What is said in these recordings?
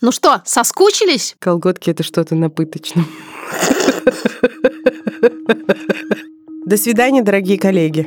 Ну что, соскучились? Колготки — это что-то на пыточном. До свидания, дорогие коллеги.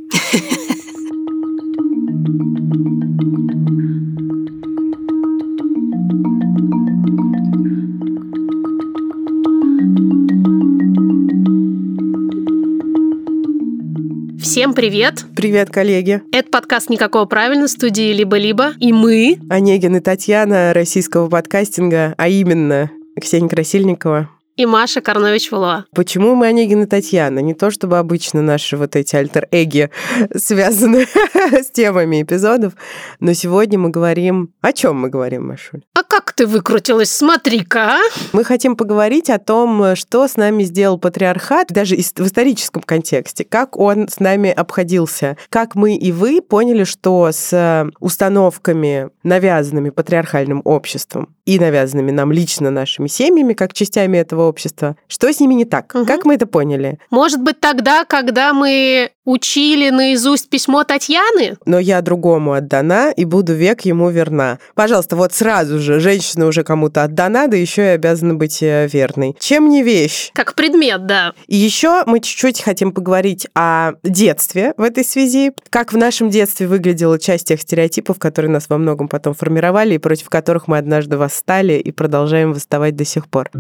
Всем привет! Привет, коллеги. Это подкаст «Никакого правильно» студии «Либо-либо». И мы... Онегин и Татьяна российского подкастинга, а именно Ксения Красильникова, и Маша Карнович-Валуа. Почему мы Онегин и Татьяна? Не то, чтобы обычно наши вот эти альтер-эги связаны с темами эпизодов, но сегодня мы говорим... О чем мы говорим, Машуль? А как ты выкрутилась? Смотри-ка! А. Мы хотим поговорить о том, что с нами сделал патриархат, даже в историческом контексте, как он с нами обходился, как мы и вы поняли, что с установками, навязанными патриархальным обществом и навязанными нам лично нашими семьями, как частями этого общества. Что с ними не так? Угу. Как мы это поняли? Может быть, тогда, когда мы учили наизусть письмо Татьяны? Но я другому отдана и буду век ему верна. Пожалуйста, вот сразу же, женщина уже кому-то отдана, да еще и обязана быть э, верной. Чем не вещь? Как предмет, да. И еще мы чуть-чуть хотим поговорить о детстве в этой связи. Как в нашем детстве выглядела часть тех стереотипов, которые нас во многом потом формировали и против которых мы однажды восстали и продолжаем восставать до сих пор.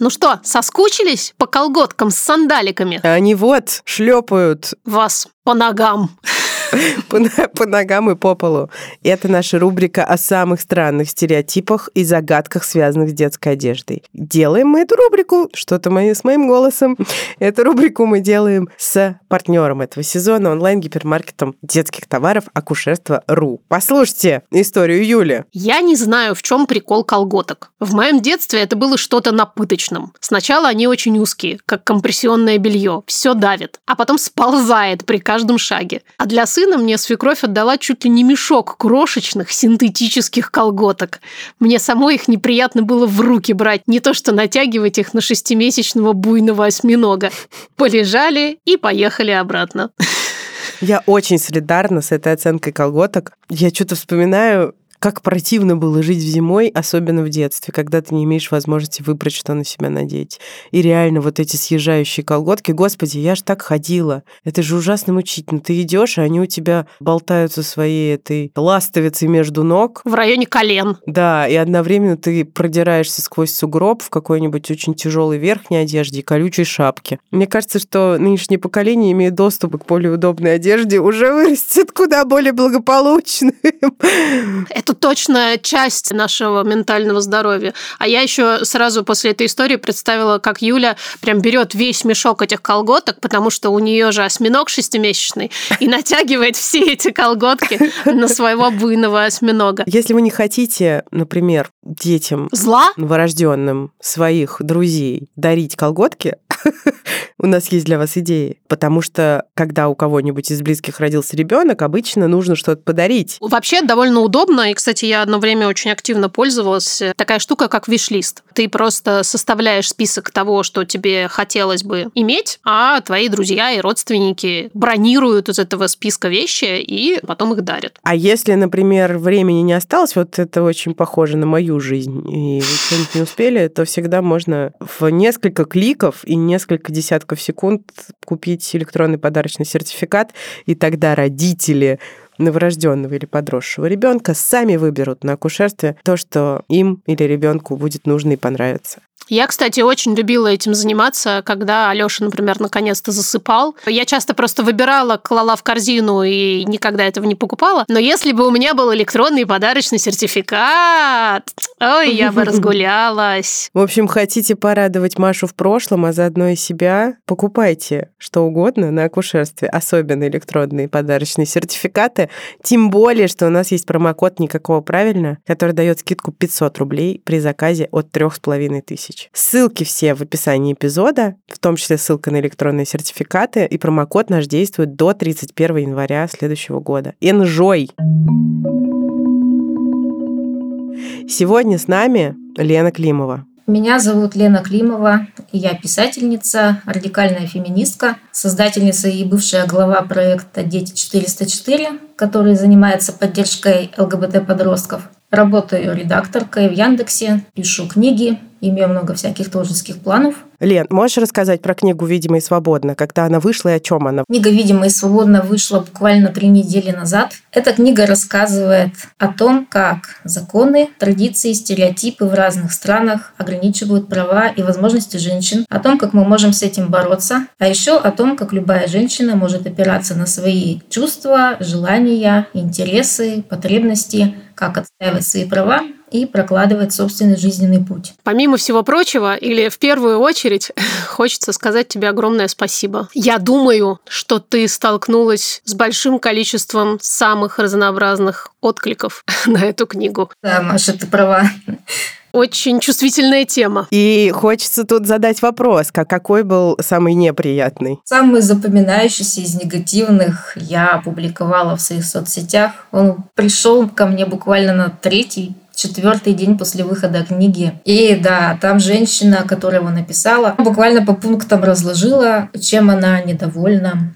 Ну что, соскучились по колготкам с сандаликами? Они вот шлепают вас по ногам. По, ногам и по полу. Это наша рубрика о самых странных стереотипах и загадках, связанных с детской одеждой. Делаем мы эту рубрику, что-то с моим голосом. Эту рубрику мы делаем с партнером этого сезона, онлайн-гипермаркетом детских товаров акушерство.ру. Послушайте историю Юли. Я не знаю, в чем прикол колготок. В моем детстве это было что-то напыточным. Сначала они очень узкие, как компрессионное белье, все давит, а потом сползает при каждом шаге. А для сына мне свекровь отдала чуть ли не мешок крошечных синтетических колготок. Мне самой их неприятно было в руки брать, не то что натягивать их на шестимесячного буйного осьминога. Полежали и поехали обратно. Я очень солидарна с этой оценкой колготок. Я что-то вспоминаю как противно было жить зимой, особенно в детстве, когда ты не имеешь возможности выбрать, что на себя надеть. И реально вот эти съезжающие колготки, господи, я ж так ходила. Это же ужасно мучительно. Ты идешь, а они у тебя болтаются своей этой ластовицей между ног. В районе колен. Да, и одновременно ты продираешься сквозь сугроб в какой-нибудь очень тяжелой верхней одежде и колючей шапке. Мне кажется, что нынешнее поколение имеет доступ к более удобной одежде, уже вырастет куда более благополучным. Это точно часть нашего ментального здоровья. А я еще сразу после этой истории представила, как Юля прям берет весь мешок этих колготок, потому что у нее же осьминог шестимесячный, и натягивает все эти колготки на своего буйного осьминога. Если вы не хотите, например, детям зла новорожденным своих друзей дарить колготки, у нас есть для вас идеи. Потому что, когда у кого-нибудь из близких родился ребенок, обычно нужно что-то подарить. Вообще довольно удобно. И, кстати, я одно время очень активно пользовалась. Такая штука, как виш-лист. Ты просто составляешь список того, что тебе хотелось бы иметь, а твои друзья и родственники бронируют из этого списка вещи и потом их дарят. А если, например, времени не осталось, вот это очень похоже на мою жизнь, и вы что-нибудь не успели, то всегда можно в несколько кликов и несколько десятков секунд купить электронный подарочный сертификат, и тогда родители новорожденного или подросшего ребенка сами выберут на акушерстве то, что им или ребенку будет нужно и понравится. Я, кстати, очень любила этим заниматься, когда Алёша, например, наконец-то засыпал. Я часто просто выбирала, клала в корзину и никогда этого не покупала. Но если бы у меня был электронный подарочный сертификат, ой, я бы разгулялась. В общем, хотите порадовать Машу в прошлом, а заодно и себя, покупайте что угодно на акушерстве, особенно электронные подарочные сертификаты. Тем более, что у нас есть промокод «Никакого правильно», который дает скидку 500 рублей при заказе от 3500 тысяч. Ссылки все в описании эпизода, в том числе ссылка на электронные сертификаты, и промокод наш действует до 31 января следующего года. Enjoy! Сегодня с нами Лена Климова. Меня зовут Лена Климова, я писательница, радикальная феминистка, создательница и бывшая глава проекта «Дети 404», который занимается поддержкой ЛГБТ-подростков. Работаю редакторкой в Яндексе, пишу книги, имею много всяких творческих планов. Лен, можешь рассказать про книгу «Видимо и свободно», когда она вышла и о чем она? Книга «Видимо и свободно» вышла буквально три недели назад. Эта книга рассказывает о том, как законы, традиции, стереотипы в разных странах ограничивают права и возможности женщин, о том, как мы можем с этим бороться, а еще о том, как любая женщина может опираться на свои чувства, желания, интересы, потребности, как отстаивать свои права и прокладывать собственный жизненный путь. Помимо всего прочего, или в первую очередь, хочется сказать тебе огромное спасибо. Я думаю, что ты столкнулась с большим количеством самых разнообразных откликов на эту книгу. Да, Маша, ты права. Очень чувствительная тема. И хочется тут задать вопрос, как какой был самый неприятный? Самый запоминающийся из негативных я опубликовала в своих соцсетях. Он пришел ко мне буквально на третий четвертый день после выхода книги. И да, там женщина, которая его написала, буквально по пунктам разложила, чем она недовольна.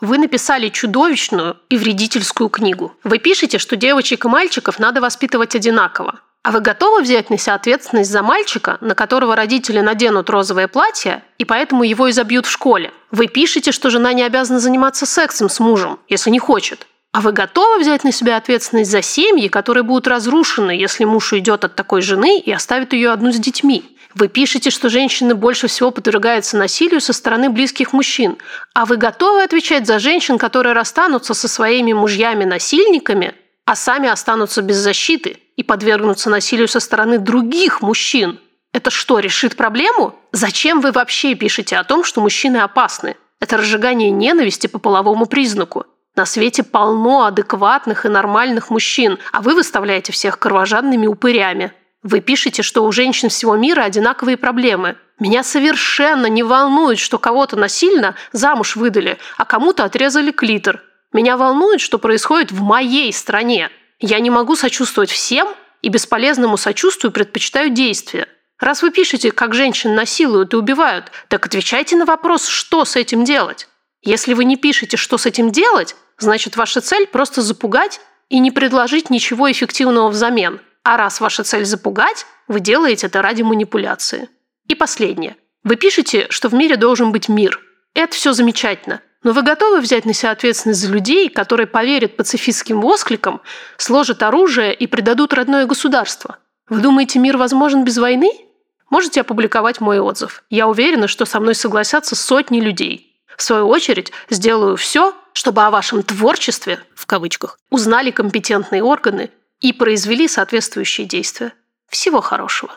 Вы написали чудовищную и вредительскую книгу. Вы пишете, что девочек и мальчиков надо воспитывать одинаково. А вы готовы взять на себя ответственность за мальчика, на которого родители наденут розовое платье, и поэтому его изобьют в школе? Вы пишете, что жена не обязана заниматься сексом с мужем, если не хочет. А вы готовы взять на себя ответственность за семьи, которые будут разрушены, если муж уйдет от такой жены и оставит ее одну с детьми? Вы пишете, что женщины больше всего подвергаются насилию со стороны близких мужчин. А вы готовы отвечать за женщин, которые расстанутся со своими мужьями-насильниками, а сами останутся без защиты и подвергнутся насилию со стороны других мужчин? Это что, решит проблему? Зачем вы вообще пишете о том, что мужчины опасны? Это разжигание ненависти по половому признаку. На свете полно адекватных и нормальных мужчин, а вы выставляете всех кровожадными упырями. Вы пишете, что у женщин всего мира одинаковые проблемы. Меня совершенно не волнует, что кого-то насильно замуж выдали, а кому-то отрезали клитор. Меня волнует, что происходит в моей стране. Я не могу сочувствовать всем и бесполезному сочувствию предпочитаю действия. Раз вы пишете, как женщин насилуют и убивают, так отвечайте на вопрос, что с этим делать. Если вы не пишете, что с этим делать, значит ваша цель просто запугать и не предложить ничего эффективного взамен. А раз ваша цель запугать, вы делаете это ради манипуляции. И последнее. Вы пишете, что в мире должен быть мир. Это все замечательно. Но вы готовы взять на себя ответственность за людей, которые поверят пацифистским воскликам, сложат оружие и предадут родное государство? Вы думаете, мир возможен без войны? Можете опубликовать мой отзыв. Я уверена, что со мной согласятся сотни людей. В свою очередь, сделаю все, чтобы о вашем творчестве, в кавычках, узнали компетентные органы и произвели соответствующие действия. Всего хорошего.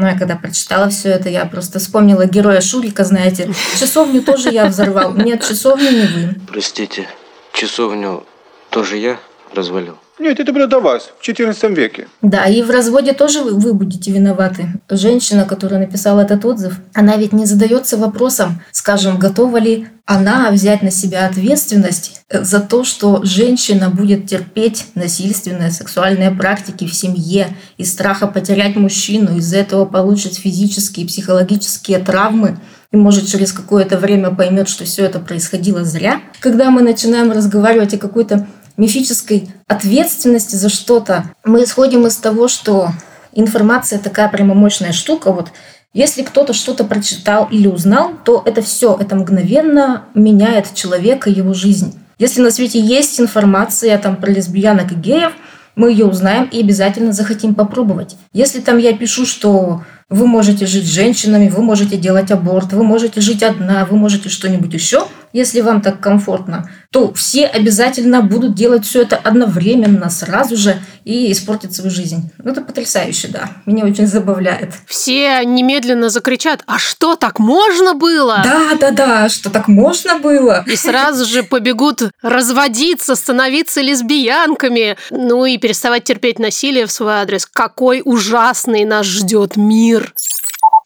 Ну, я когда прочитала все это, я просто вспомнила героя Шурика, знаете. Часовню тоже я взорвал. Нет, часовню не вы. Простите, часовню тоже я развалил? Нет, это было до вас, в XIV веке. Да, и в разводе тоже вы, вы будете виноваты. Женщина, которая написала этот отзыв, она ведь не задается вопросом, скажем, готова ли она взять на себя ответственность за то, что женщина будет терпеть насильственные сексуальные практики в семье из страха потерять мужчину, из-за этого получит физические и психологические травмы и может через какое-то время поймет, что все это происходило зря. Когда мы начинаем разговаривать о какой-то мифической ответственности за что-то, мы исходим из того, что информация такая прямо мощная штука. Вот если кто-то что-то прочитал или узнал, то это все, это мгновенно меняет человека, его жизнь. Если на свете есть информация там, про лесбиянок и геев, мы ее узнаем и обязательно захотим попробовать. Если там я пишу, что вы можете жить с женщинами, вы можете делать аборт, вы можете жить одна, вы можете что-нибудь еще, если вам так комфортно, то все обязательно будут делать все это одновременно, сразу же и испортить свою жизнь. Ну, это потрясающе, да. Меня очень забавляет. Все немедленно закричат, а что, так можно было? Да, да, да, что так можно было? И сразу же побегут разводиться, становиться лесбиянками, ну и переставать терпеть насилие в свой адрес. Какой ужасный нас ждет мир.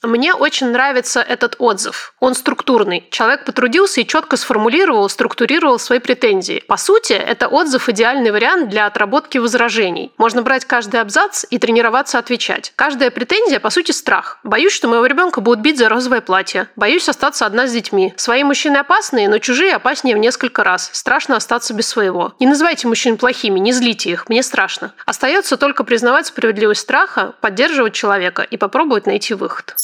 Мне очень нравится этот отзыв. Он структурный. Человек потрудился и четко сформулировал, структурировал свои претензии. По сути, это отзыв идеальный вариант для отработки возражений. Можно брать каждый абзац и тренироваться отвечать. Каждая претензия, по сути, страх. Боюсь, что моего ребенка будут бить за розовое платье. Боюсь остаться одна с детьми. Свои мужчины опасные, но чужие опаснее в несколько раз. Страшно остаться без своего. Не называйте мужчин плохими, не злите их, мне страшно. Остается только признавать справедливость страха, поддерживать человека и попробовать найти выход.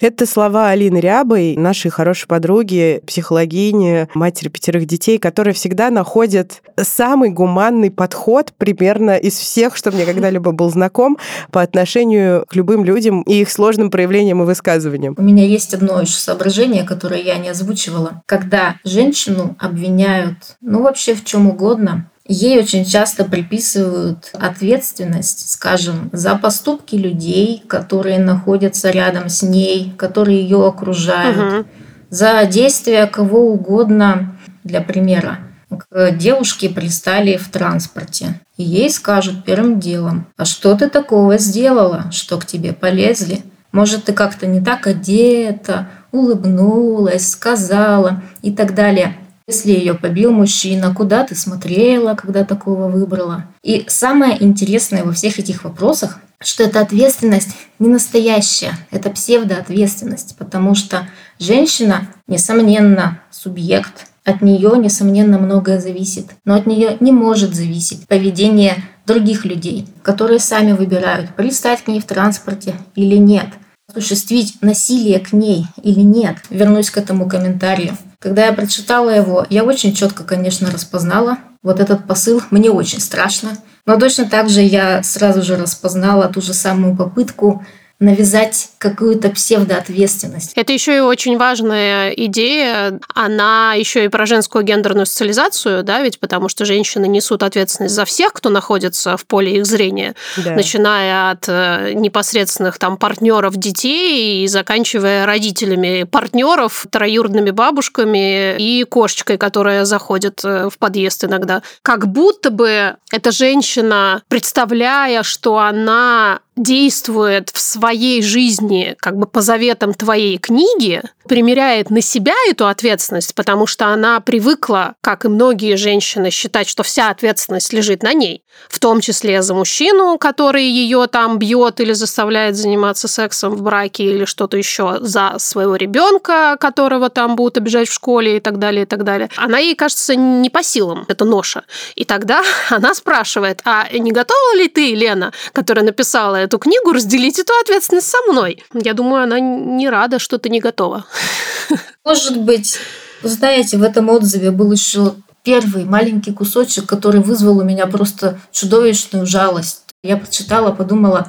Это слова Алины Рябой, нашей хорошей подруги, психологини, матери пятерых детей, которая всегда находит самый гуманный подход примерно из всех, что мне когда-либо был знаком по отношению к любым людям и их сложным проявлениям и высказываниям. У меня есть одно еще соображение, которое я не озвучивала. Когда женщину обвиняют, ну вообще в чем угодно, Ей очень часто приписывают ответственность, скажем, за поступки людей, которые находятся рядом с ней, которые ее окружают, угу. за действия кого угодно. Для примера, к девушке пристали в транспорте, и ей скажут первым делом, а что ты такого сделала, что к тебе полезли? Может, ты как-то не так одета, улыбнулась, сказала и так далее. Если ее побил мужчина, куда ты смотрела, когда такого выбрала? И самое интересное во всех этих вопросах, что эта ответственность не настоящая, это псевдоответственность, потому что женщина, несомненно, субъект, от нее, несомненно, многое зависит, но от нее не может зависеть поведение других людей, которые сами выбирают, пристать к ней в транспорте или нет, осуществить насилие к ней или нет. Вернусь к этому комментарию. Когда я прочитала его, я очень четко, конечно, распознала вот этот посыл. Мне очень страшно. Но точно так же я сразу же распознала ту же самую попытку навязать какую-то псевдоответственность. Это еще и очень важная идея. Она еще и про женскую гендерную социализацию, да, ведь потому что женщины несут ответственность за всех, кто находится в поле их зрения, да. начиная от э, непосредственных там партнеров детей и заканчивая родителями партнеров, троюродными бабушками и кошечкой, которая заходит э, в подъезд иногда. Как будто бы эта женщина, представляя, что она действует в своей жизни как бы по заветам твоей книги, примеряет на себя эту ответственность, потому что она привыкла, как и многие женщины, считать, что вся ответственность лежит на ней, в том числе за мужчину, который ее там бьет или заставляет заниматься сексом в браке или что-то еще, за своего ребенка, которого там будут обижать в школе и так далее, и так далее. Она ей кажется не по силам, это ноша. И тогда она спрашивает, а не готова ли ты, Лена, которая написала эту книгу, разделить эту ответственность со мной? Я думаю, она не рада, что ты не готова. Может быть, знаете, в этом отзыве был еще первый маленький кусочек, который вызвал у меня просто чудовищную жалость. Я прочитала, подумала,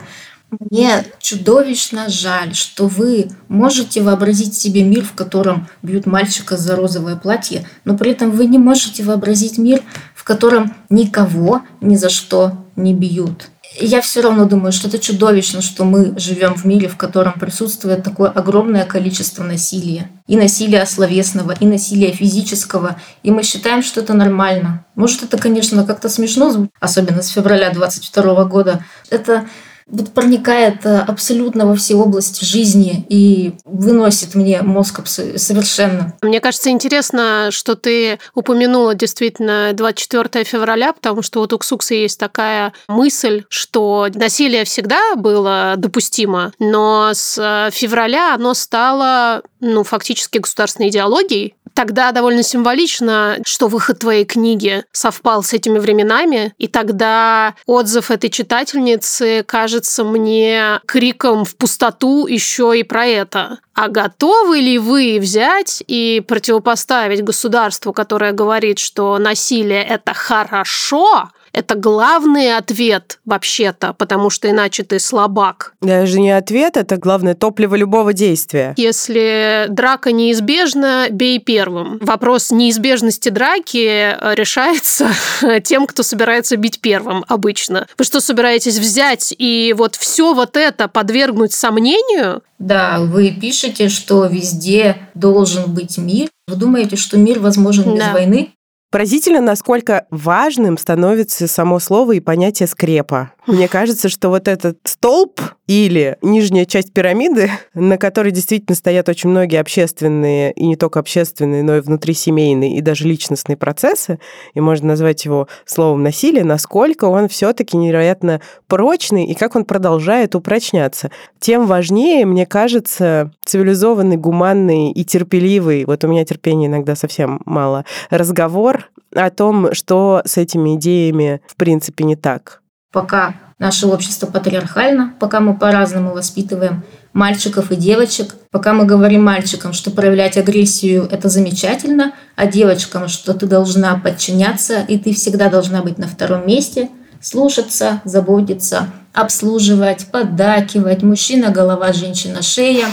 мне чудовищно жаль, что вы можете вообразить себе мир, в котором бьют мальчика за розовое платье, но при этом вы не можете вообразить мир, в котором никого ни за что не бьют я все равно думаю, что это чудовищно, что мы живем в мире, в котором присутствует такое огромное количество насилия. И насилия словесного, и насилия физического. И мы считаем, что это нормально. Может, это, конечно, как-то смешно особенно с февраля 22 года. Это вот проникает э, абсолютно во все области жизни и выносит мне мозг совершенно. Мне кажется, интересно, что ты упомянула действительно 24 февраля, потому что вот у Ксукса есть такая мысль, что насилие всегда было допустимо, но с э, февраля оно стало ну, фактически государственной идеологией, Тогда довольно символично, что выход твоей книги совпал с этими временами, и тогда отзыв этой читательницы кажется мне криком в пустоту еще и про это. А готовы ли вы взять и противопоставить государству, которое говорит, что насилие это хорошо, это главный ответ вообще-то, потому что иначе ты слабак. Даже не ответ, это главное топливо любого действия. Если драка неизбежна, бей первым. Вопрос неизбежности драки решается тем, кто собирается бить первым обычно. Вы что, собираетесь взять и вот все вот это подвергнуть сомнению? Да, вы пишете, что везде должен быть мир. Вы думаете, что мир возможен без да. войны? Поразительно, насколько важным становится само слово и понятие скрепа. Мне кажется, что вот этот столб или нижняя часть пирамиды, на которой действительно стоят очень многие общественные, и не только общественные, но и внутрисемейные, и даже личностные процессы, и можно назвать его словом насилие, насколько он все-таки невероятно прочный и как он продолжает упрочняться. Тем важнее, мне кажется, цивилизованный, гуманный и терпеливый, вот у меня терпения иногда совсем мало, разговор о том, что с этими идеями в принципе не так. Пока наше общество патриархально, пока мы по-разному воспитываем мальчиков и девочек, пока мы говорим мальчикам, что проявлять агрессию – это замечательно, а девочкам, что ты должна подчиняться, и ты всегда должна быть на втором месте, слушаться, заботиться, обслуживать, поддакивать, мужчина – голова, женщина – шея.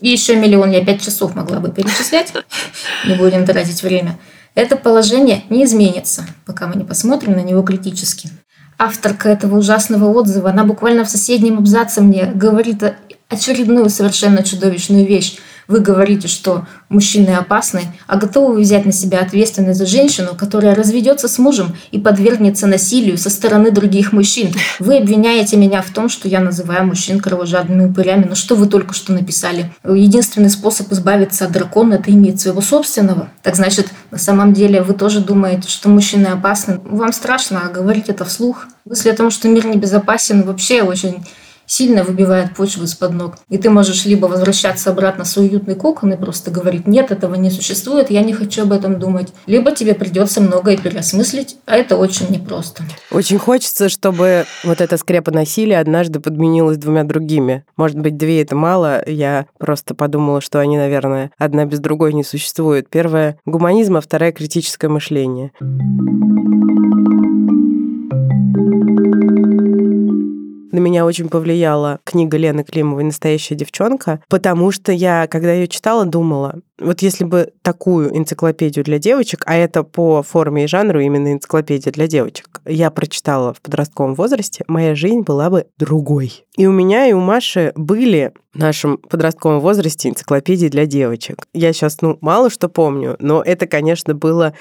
И еще миллион, я пять часов могла бы перечислять, не будем тратить время. Это положение не изменится, пока мы не посмотрим на него критически авторка этого ужасного отзыва, она буквально в соседнем абзаце мне говорит очередную совершенно чудовищную вещь. Вы говорите, что мужчины опасны, а готовы вы взять на себя ответственность за женщину, которая разведется с мужем и подвергнется насилию со стороны других мужчин. Вы обвиняете меня в том, что я называю мужчин кровожадными упырями. Но что вы только что написали? Единственный способ избавиться от дракона – это иметь своего собственного. Так значит, на самом деле вы тоже думаете, что мужчины опасны. Вам страшно, а говорить это вслух. Мысль о том, что мир небезопасен, вообще очень сильно выбивает почву из-под ног. И ты можешь либо возвращаться обратно в свой уютный кокон и просто говорить, нет, этого не существует, я не хочу об этом думать. Либо тебе придется многое переосмыслить, а это очень непросто. Очень хочется, чтобы вот эта скрепа насилия однажды подменилась двумя другими. Может быть, две это мало, я просто подумала, что они, наверное, одна без другой не существуют. Первая — гуманизм, а вторая — критическое мышление. На меня очень повлияла книга Лены Климовой «Настоящая девчонка», потому что я, когда ее читала, думала, вот если бы такую энциклопедию для девочек, а это по форме и жанру именно энциклопедия для девочек, я прочитала в подростковом возрасте, моя жизнь была бы другой. И у меня, и у Маши были в нашем подростковом возрасте энциклопедии для девочек. Я сейчас, ну, мало что помню, но это, конечно, было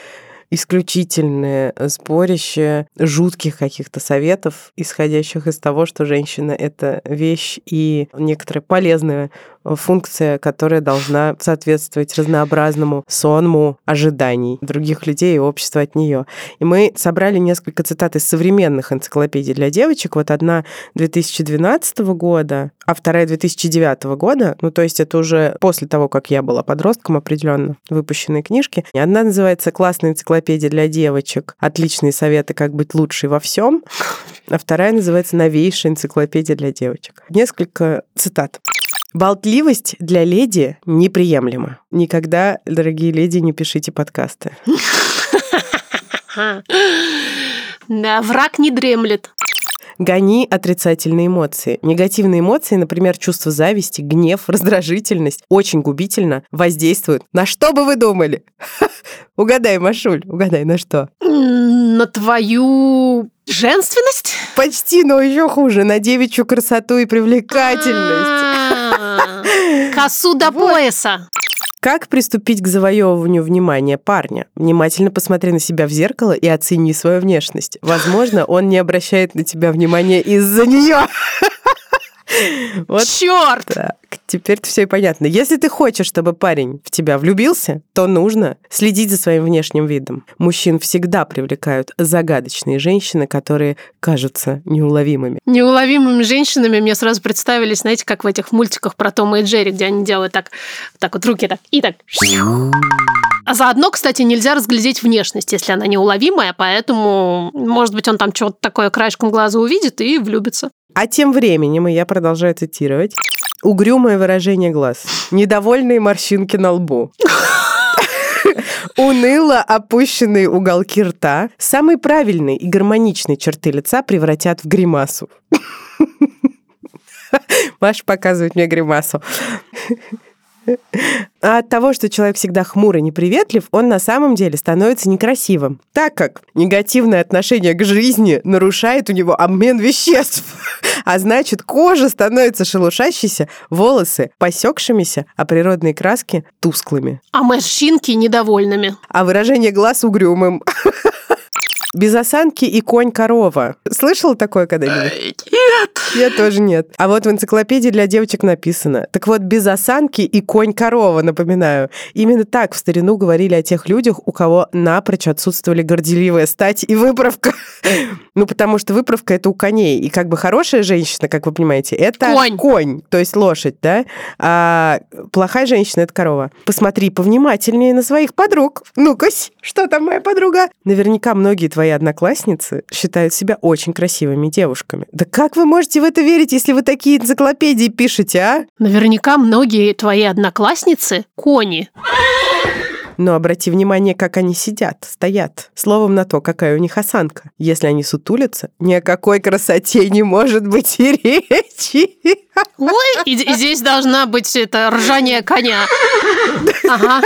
исключительное сборище жутких каких-то советов, исходящих из того, что женщина — это вещь и некоторая полезная функция, которая должна соответствовать разнообразному сонму ожиданий других людей и общества от нее. И мы собрали несколько цитат из современных энциклопедий для девочек. Вот одна 2012 года, а вторая 2009 года. Ну, то есть это уже после того, как я была подростком определенно, выпущенные книжки. Одна называется «Классная энциклопедия для девочек. Отличные советы, как быть лучшей во всем». А вторая называется «Новейшая энциклопедия для девочек». Несколько цитат. Болтливость для леди неприемлема. Никогда, дорогие леди, не пишите подкасты. Да, враг не дремлет. Гони отрицательные эмоции. Негативные эмоции, например, чувство зависти, гнев, раздражительность, очень губительно воздействуют. На что бы вы думали? Угадай, Машуль, угадай, на что? На твою женственность? Почти, но еще хуже, на девичью красоту и привлекательность. Косу до пояса. Как приступить к завоевыванию внимания парня? Внимательно посмотри на себя в зеркало и оцени свою внешность. Возможно, он не обращает на тебя внимания из-за нее. Вот Черт! Так, теперь все и понятно. Если ты хочешь, чтобы парень в тебя влюбился, то нужно следить за своим внешним видом. Мужчин всегда привлекают загадочные женщины, которые кажутся неуловимыми. Неуловимыми женщинами мне сразу представились, знаете, как в этих мультиках про Тома и Джерри, где они делают так, так вот руки так и так. А заодно, кстати, нельзя разглядеть внешность, если она неуловимая, поэтому, может быть, он там что-то такое краешком глаза увидит и влюбится. А тем временем, и я продолжаю цитировать, угрюмое выражение глаз, недовольные морщинки на лбу. Уныло опущенные уголки рта, самые правильные и гармоничные черты лица превратят в гримасу. Маша показывает мне гримасу. А от того, что человек всегда хмурый, неприветлив, он на самом деле становится некрасивым, так как негативное отношение к жизни нарушает у него обмен веществ. А значит, кожа становится шелушащейся, волосы посекшимися, а природные краски тусклыми. А морщинки недовольными. А выражение глаз угрюмым. Без осанки и конь-корова. Слышал такое когда-нибудь? Нет. Я тоже нет. А вот в энциклопедии для девочек написано. Так вот, без осанки и конь-корова, напоминаю. Именно так в старину говорили о тех людях, у кого напрочь отсутствовали горделивая стать и выправка. Ну, потому что выправка это у коней. И как бы хорошая женщина, как вы понимаете, это Конь. конь, то есть лошадь, да? А плохая женщина это корова. Посмотри повнимательнее на своих подруг. Ну-ка, что там моя подруга? Наверняка многие твои одноклассницы считают себя очень красивыми девушками. Да как вы можете в это верить, если вы такие энциклопедии пишете, а? Наверняка многие твои одноклассницы – кони. Но обрати внимание, как они сидят, стоят. Словом на то, какая у них осанка. Если они сутулятся, ни о какой красоте не может быть и речи. Ой, и, и здесь должна быть это ржание коня. Ага.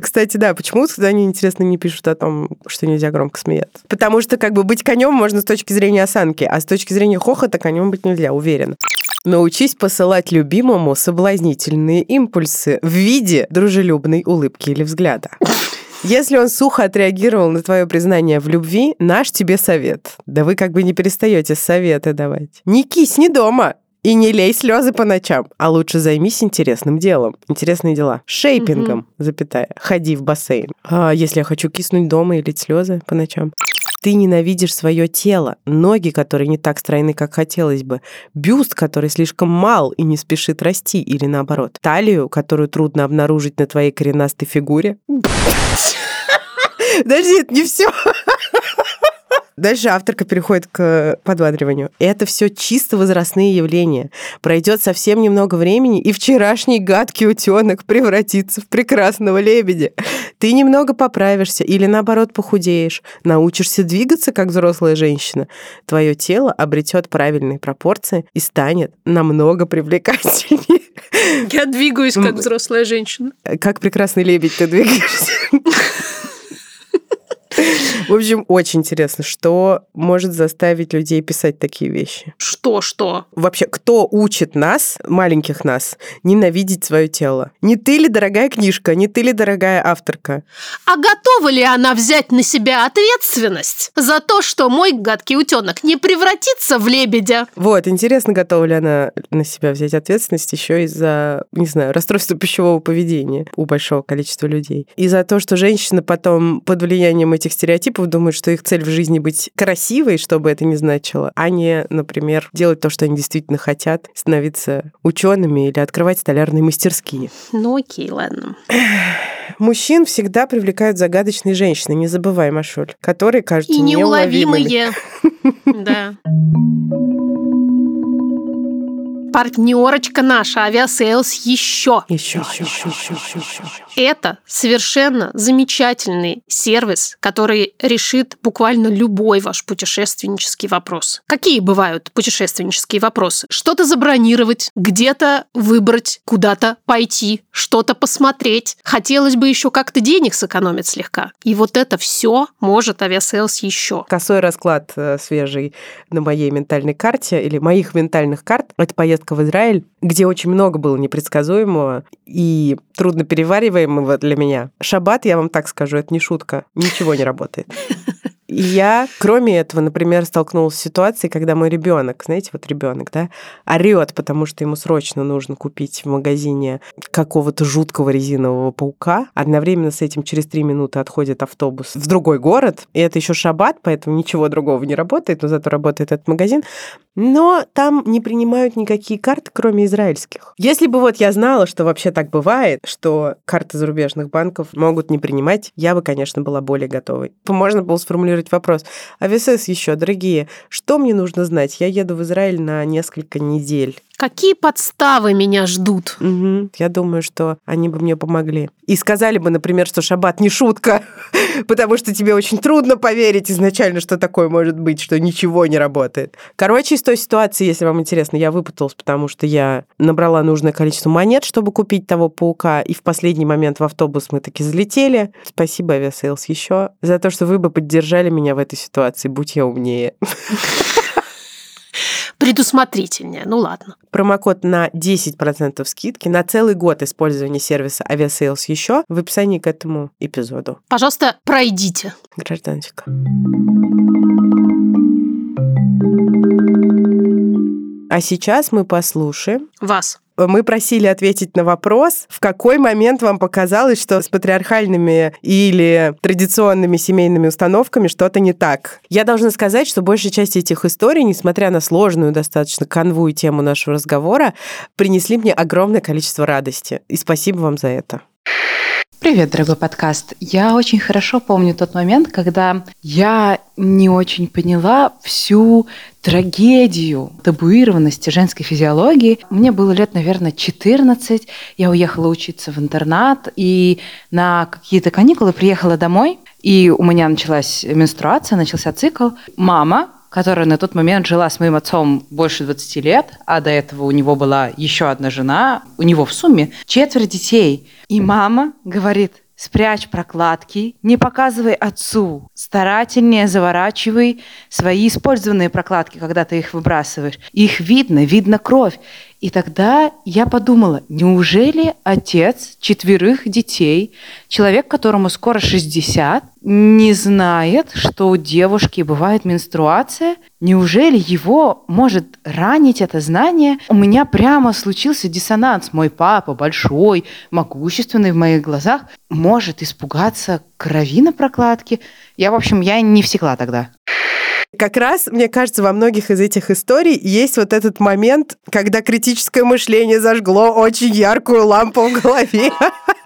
Кстати, да, почему они, интересно, не пишут о том, что нельзя громко смеяться? Потому что как бы быть конем можно с точки зрения осанки, а с точки зрения хохота конем быть нельзя, уверен. Научись посылать любимому соблазнительные импульсы в виде дружелюбной улыбки или взгляда. Если он сухо отреагировал на твое признание в любви, наш тебе совет. Да вы как бы не перестаете советы давать. Не кисни дома. И не лей слезы по ночам, а лучше займись интересным делом. Интересные дела. Шейпингом, запятая. Ходи в бассейн. А если я хочу киснуть дома и лить слезы по ночам? Ты ненавидишь свое тело, ноги, которые не так стройны, как хотелось бы, бюст, который слишком мал и не спешит расти, или наоборот, талию, которую трудно обнаружить на твоей коренастой фигуре. Подожди, это не все. Дальше авторка переходит к подбадриванию. Это все чисто возрастные явления. Пройдет совсем немного времени, и вчерашний гадкий утенок превратится в прекрасного лебедя. Ты немного поправишься или, наоборот, похудеешь. Научишься двигаться, как взрослая женщина. Твое тело обретет правильные пропорции и станет намного привлекательнее. Я двигаюсь, как взрослая женщина. Как прекрасный лебедь ты двигаешься. В общем, очень интересно, что может заставить людей писать такие вещи. Что, что? Вообще, кто учит нас, маленьких нас, ненавидеть свое тело? Не ты ли, дорогая книжка, не ты ли, дорогая авторка? А готова ли она взять на себя ответственность за то, что мой гадкий утенок не превратится в лебедя? Вот, интересно, готова ли она на себя взять ответственность еще из-за, не знаю, расстройства пищевого поведения у большого количества людей. И за то, что женщина потом под влиянием этих стереотипов думают, что их цель в жизни быть красивой, что бы это ни значило, а не, например, делать то, что они действительно хотят, становиться учеными или открывать столярные мастерские. Ну окей, ладно. Мужчин всегда привлекают загадочные женщины, не забывай, Машуль, которые кажутся И неуловимые. Да. Партнерочка наша, авиасейлс еще. Еще, еще, еще, еще, еще. Это совершенно замечательный сервис, который решит буквально любой ваш путешественнический вопрос. Какие бывают путешественнические вопросы? Что-то забронировать, где-то выбрать, куда-то пойти, что-то посмотреть. Хотелось бы еще как-то денег сэкономить слегка. И вот это все может авиасейлс еще. Косой расклад э, свежий на моей ментальной карте или моих ментальных карт. Это поездка в Израиль, где очень много было непредсказуемого и трудно перевариваемого для меня. Шаббат, я вам так скажу, это не шутка, ничего не работает. И я, кроме этого, например, столкнулась с ситуацией, когда мой ребенок, знаете, вот ребенок, да, орет, потому что ему срочно нужно купить в магазине какого-то жуткого резинового паука. Одновременно с этим через три минуты отходит автобус в другой город, и это еще шаббат, поэтому ничего другого не работает, но зато работает этот магазин. Но там не принимают никакие карты, кроме израильских. Если бы вот я знала, что вообще так бывает, что карты зарубежных банков могут не принимать, я бы, конечно, была более готовой. Можно было сформулировать вопрос. Авиасейлс еще, дорогие, что мне нужно знать? Я еду в Израиль на несколько недель. Какие подставы меня ждут? Угу. Я думаю, что они бы мне помогли. И сказали бы, например, что шаббат не шутка, потому что тебе очень трудно поверить изначально, что такое может быть, что ничего не работает. Короче, из той ситуации, если вам интересно, я выпуталась, потому что я набрала нужное количество монет, чтобы купить того паука, и в последний момент в автобус мы таки залетели. Спасибо, Авиасейлс, еще за то, что вы бы поддержали меня в этой ситуации, будь я умнее. предусмотрительнее. Ну ладно. Промокод на 10% скидки на целый год использования сервиса Aviasales еще в описании к этому эпизоду. Пожалуйста, пройдите. Гражданочка. А сейчас мы послушаем Вас. Мы просили ответить на вопрос, в какой момент вам показалось, что с патриархальными или традиционными семейными установками что-то не так. Я должна сказать, что большая часть этих историй, несмотря на сложную достаточно канву и тему нашего разговора, принесли мне огромное количество радости. И спасибо вам за это. Привет, дорогой подкаст. Я очень хорошо помню тот момент, когда я не очень поняла всю трагедию табуированности женской физиологии. Мне было лет, наверное, 14. Я уехала учиться в интернат и на какие-то каникулы приехала домой. И у меня началась менструация, начался цикл. Мама, которая на тот момент жила с моим отцом больше 20 лет, а до этого у него была еще одна жена, у него в сумме четверо детей. И мама говорит, спрячь прокладки, не показывай отцу, старательнее заворачивай свои использованные прокладки, когда ты их выбрасываешь. Их видно, видно кровь. И тогда я подумала, неужели отец четверых детей, человек, которому скоро 60, не знает, что у девушки бывает менструация? Неужели его может ранить это знание? У меня прямо случился диссонанс. Мой папа большой, могущественный в моих глазах, может испугаться крови на прокладке. Я, в общем, я не всегла тогда. Как раз, мне кажется, во многих из этих историй есть вот этот момент, когда критическое мышление зажгло очень яркую лампу в голове.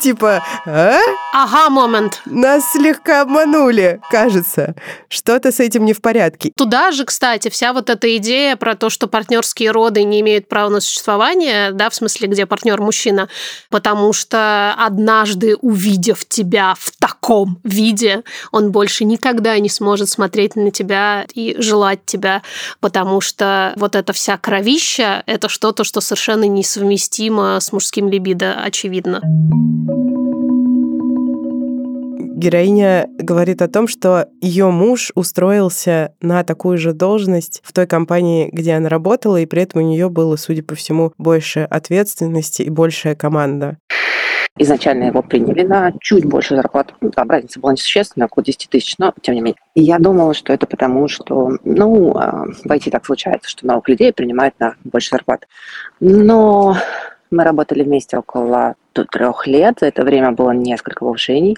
Типа, а? Ага, момент. Нас слегка обманули, кажется. Что-то с этим не в порядке. Туда же, кстати, вся вот эта идея про то, что партнерские роды не имеют права на существование, да, в смысле, где партнер мужчина, потому что однажды увидев тебя в таком виде, он больше никогда не сможет смотреть на тебя и желать тебя, потому что вот эта вся кровища – это что-то, что совершенно несовместимо с мужским либидо, очевидно. Героиня говорит о том, что ее муж устроился на такую же должность в той компании, где она работала, и при этом у нее было, судя по всему, больше ответственности и большая команда. Изначально его приняли на чуть больше зарплату. Ну, там разница была несущественная, около 10 тысяч, но тем не менее. И я думала, что это потому, что, ну, а, в IT так случается, что новых людей принимают на больше зарплат. Но мы работали вместе около трех лет. За это время было несколько повышений.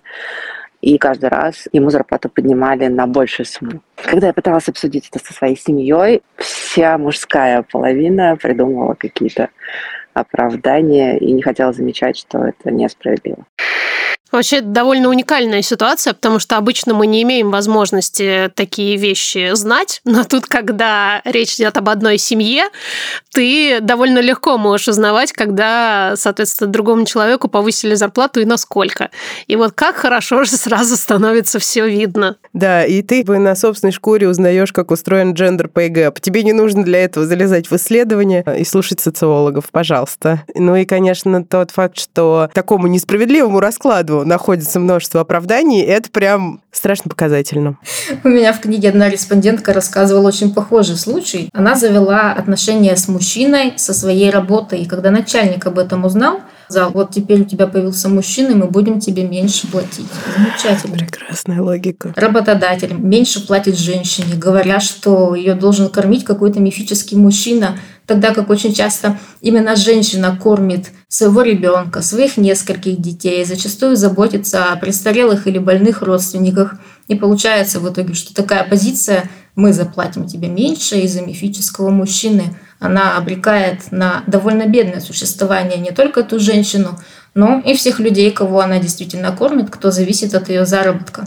И каждый раз ему зарплату поднимали на большую сумму. Когда я пыталась обсудить это со своей семьей, вся мужская половина придумывала какие-то оправдания и не хотела замечать, что это несправедливо. Вообще, довольно уникальная ситуация, потому что обычно мы не имеем возможности такие вещи знать, но тут, когда речь идет об одной семье, ты довольно легко можешь узнавать, когда, соответственно, другому человеку повысили зарплату и насколько. И вот как хорошо же сразу становится все видно. Да, и ты на собственной шкуре узнаешь, как устроен gender pay gap. Тебе не нужно для этого залезать в исследования и слушать социологов, пожалуйста. Ну и, конечно, тот факт, что такому несправедливому раскладу находится множество оправданий, это прям страшно показательно. У меня в книге одна респондентка рассказывала очень похожий случай. Она завела отношения с мужчиной со своей работой, и когда начальник об этом узнал, сказал, вот теперь у тебя появился мужчина, и мы будем тебе меньше платить. Замечательно. Прекрасная логика. Работодатель меньше платит женщине, говоря, что ее должен кормить какой-то мифический мужчина, тогда как очень часто именно женщина кормит своего ребенка, своих нескольких детей, зачастую заботится о престарелых или больных родственниках. И получается в итоге, что такая позиция «мы заплатим тебе меньше из-за мифического мужчины», она обрекает на довольно бедное существование не только ту женщину, но и всех людей, кого она действительно кормит, кто зависит от ее заработка.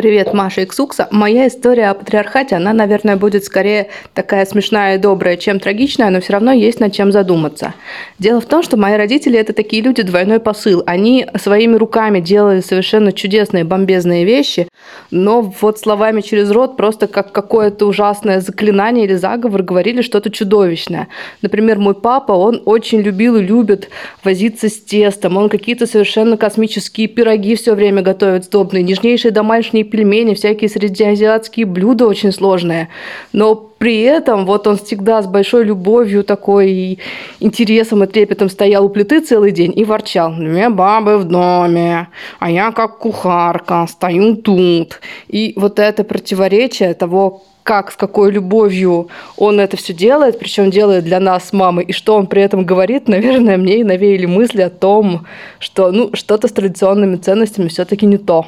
Привет, Маша Иксукса. Моя история о патриархате, она, наверное, будет скорее такая смешная и добрая, чем трагичная, но все равно есть над чем задуматься. Дело в том, что мои родители – это такие люди двойной посыл. Они своими руками делали совершенно чудесные, бомбезные вещи, но вот словами через рот просто как какое-то ужасное заклинание или заговор говорили что-то чудовищное. Например, мой папа, он очень любил и любит возиться с тестом. Он какие-то совершенно космические пироги все время готовит сдобные, нежнейшие домашние пельмени, всякие среднеазиатские блюда очень сложные. Но при этом вот он всегда с большой любовью такой интересом и трепетом стоял у плиты целый день и ворчал. Две бабы в доме, а я как кухарка стою тут. И вот это противоречие того, как, с какой любовью он это все делает, причем делает для нас с мамой, и что он при этом говорит, наверное, мне и навеяли мысли о том, что ну, что-то с традиционными ценностями все-таки не то.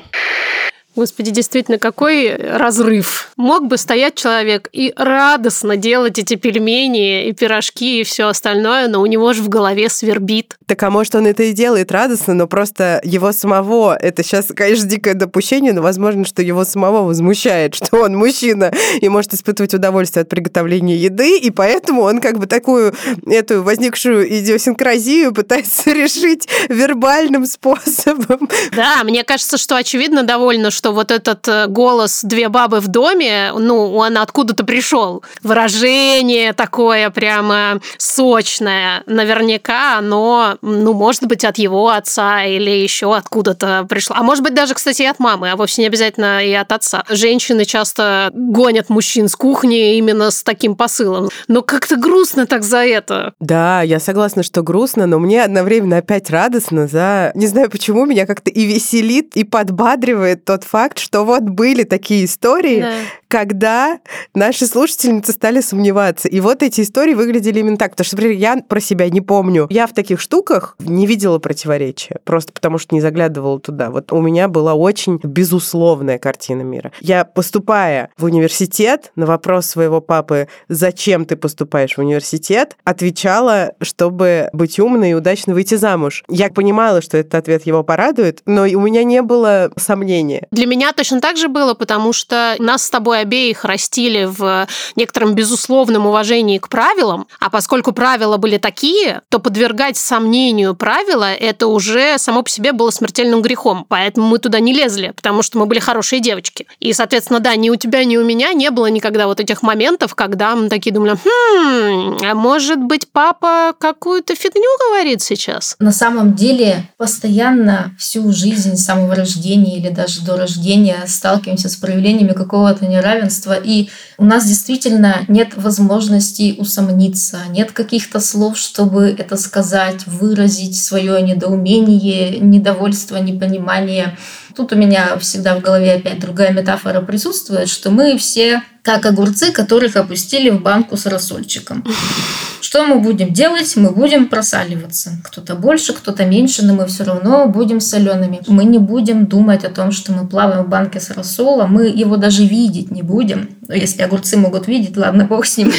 Господи, действительно, какой разрыв. Мог бы стоять человек и радостно делать эти пельмени и пирожки и все остальное, но у него же в голове свербит. Так а может он это и делает радостно, но просто его самого, это сейчас, конечно, дикое допущение, но возможно, что его самого возмущает, что он мужчина и может испытывать удовольствие от приготовления еды, и поэтому он как бы такую эту возникшую идиосинкразию пытается решить вербальным способом. Да, мне кажется, что очевидно довольно, что вот этот э, голос «две бабы в доме», ну, он откуда-то пришел. Выражение такое прямо сочное. Наверняка оно, ну, может быть, от его отца или еще откуда-то пришло. А может быть, даже, кстати, и от мамы, а вовсе не обязательно и от отца. Женщины часто гонят мужчин с кухни именно с таким посылом. Но как-то грустно так за это. Да, я согласна, что грустно, но мне одновременно опять радостно за... Не знаю, почему меня как-то и веселит, и подбадривает тот факт, что вот были такие истории, да. Когда наши слушательницы стали сомневаться. И вот эти истории выглядели именно так. Потому что, например, я про себя не помню. Я в таких штуках не видела противоречия, просто потому что не заглядывала туда. Вот у меня была очень безусловная картина мира. Я, поступая в университет, на вопрос своего папы, зачем ты поступаешь в университет, отвечала, чтобы быть умной и удачно выйти замуж. Я понимала, что этот ответ его порадует, но у меня не было сомнения. Для меня точно так же было, потому что нас с тобой обеих растили в некотором безусловном уважении к правилам, а поскольку правила были такие, то подвергать сомнению правила это уже само по себе было смертельным грехом, поэтому мы туда не лезли, потому что мы были хорошие девочки. И, соответственно, да, ни у тебя, ни у меня не было никогда вот этих моментов, когда мы такие думали, хм, а может быть, папа какую-то фигню говорит сейчас? На самом деле, постоянно всю жизнь с самого рождения или даже до рождения сталкиваемся с проявлениями какого-то неравенства, и у нас действительно нет возможности усомниться, нет каких-то слов, чтобы это сказать, выразить свое недоумение, недовольство, непонимание. Тут у меня всегда в голове опять другая метафора присутствует, что мы все как огурцы, которых опустили в банку с рассольчиком. Что мы будем делать? Мы будем просаливаться. Кто-то больше, кто-то меньше, но мы все равно будем солеными. Мы не будем думать о том, что мы плаваем в банке с рассолом, мы его даже видеть не будем. Если огурцы могут видеть, ладно, бог с ним.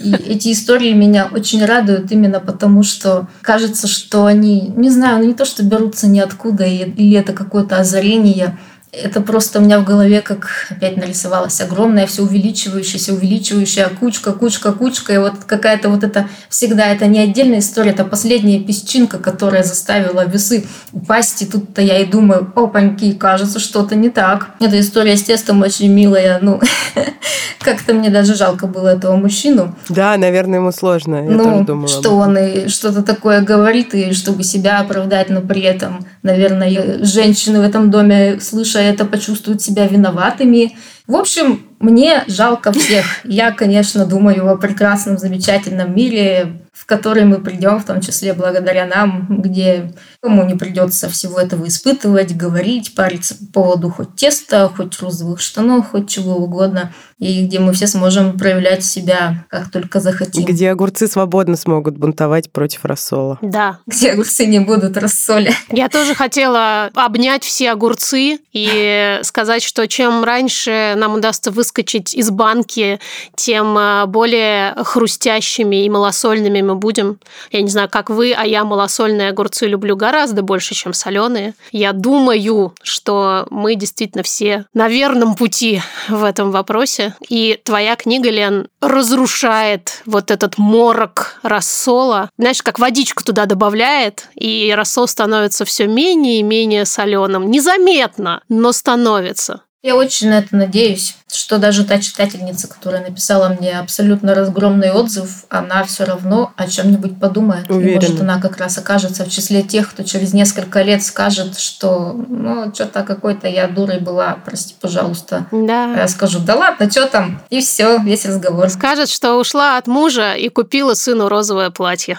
И эти истории меня очень радуют именно потому, что кажется, что они, не знаю, не то, что берутся ниоткуда, или это какое-то озарение, это просто у меня в голове как опять нарисовалась огромная, все увеличивающаяся, увеличивающая кучка, кучка, кучка. И вот какая-то вот это всегда, это не отдельная история, это последняя песчинка, которая заставила весы упасть. И тут-то я и думаю, опаньки, кажется, что-то не так. Эта история с тестом очень милая. Ну, как-то мне даже жалко было этого мужчину. Да, наверное, ему сложно. Я ну, тоже думала. Что он и что-то такое говорит, и чтобы себя оправдать, но при этом, наверное, женщины в этом доме, слыша это почувствуют себя виноватыми. В общем, мне жалко всех. Я, конечно, думаю о прекрасном, замечательном мире, в который мы придем, в том числе благодаря нам, где кому не придется всего этого испытывать, говорить, париться по поводу хоть теста, хоть розовых штанов, хоть чего угодно, и где мы все сможем проявлять себя, как только захотим. Где огурцы свободно смогут бунтовать против рассола. Да. Где огурцы не будут рассоля. Я тоже хотела обнять все огурцы и сказать, что чем раньше нам удастся выскочить из банки, тем э, более хрустящими и малосольными мы будем. Я не знаю, как вы, а я малосольные огурцы люблю гораздо больше, чем соленые. Я думаю, что мы действительно все на верном пути в этом вопросе. И твоя книга, Лен, разрушает вот этот морок рассола. Знаешь, как водичку туда добавляет, и рассол становится все менее и менее соленым. Незаметно, но становится. Я очень на это надеюсь, что даже та читательница, которая написала мне абсолютно разгромный отзыв, она все равно о чем-нибудь подумает. И Уверена. может, она как раз окажется в числе тех, кто через несколько лет скажет, что ну, что-то какой-то я дурой была, прости, пожалуйста. Да. я скажу, да ладно, что там? И все, весь разговор. Скажет, что ушла от мужа и купила сыну розовое платье.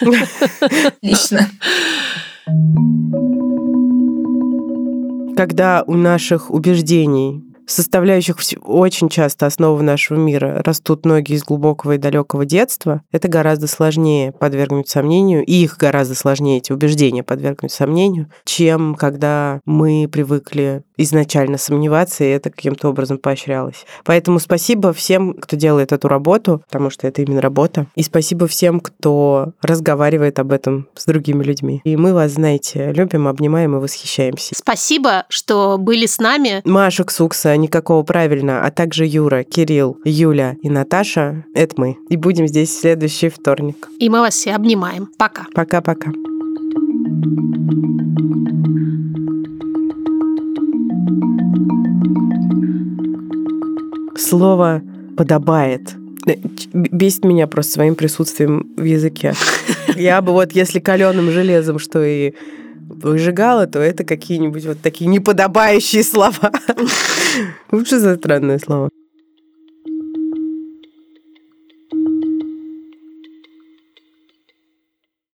Лично. Когда у наших убеждений, составляющих очень часто основу нашего мира, растут ноги из глубокого и далекого детства, это гораздо сложнее подвергнуть сомнению, и их гораздо сложнее, эти убеждения подвергнуть сомнению, чем когда мы привыкли изначально сомневаться, и это каким-то образом поощрялось. Поэтому спасибо всем, кто делает эту работу, потому что это именно работа. И спасибо всем, кто разговаривает об этом с другими людьми. И мы вас, знаете, любим, обнимаем и восхищаемся. Спасибо, что были с нами. Маша Ксукса, никакого правильно, а также Юра, Кирилл, Юля и Наташа — это мы. И будем здесь в следующий вторник. И мы вас все обнимаем. Пока. Пока-пока. Слово «подобает» э, бесит меня просто своим присутствием в языке. Я бы вот, если каленым железом, что и выжигала, то это какие-нибудь вот такие неподобающие слова. Лучше за странное слово.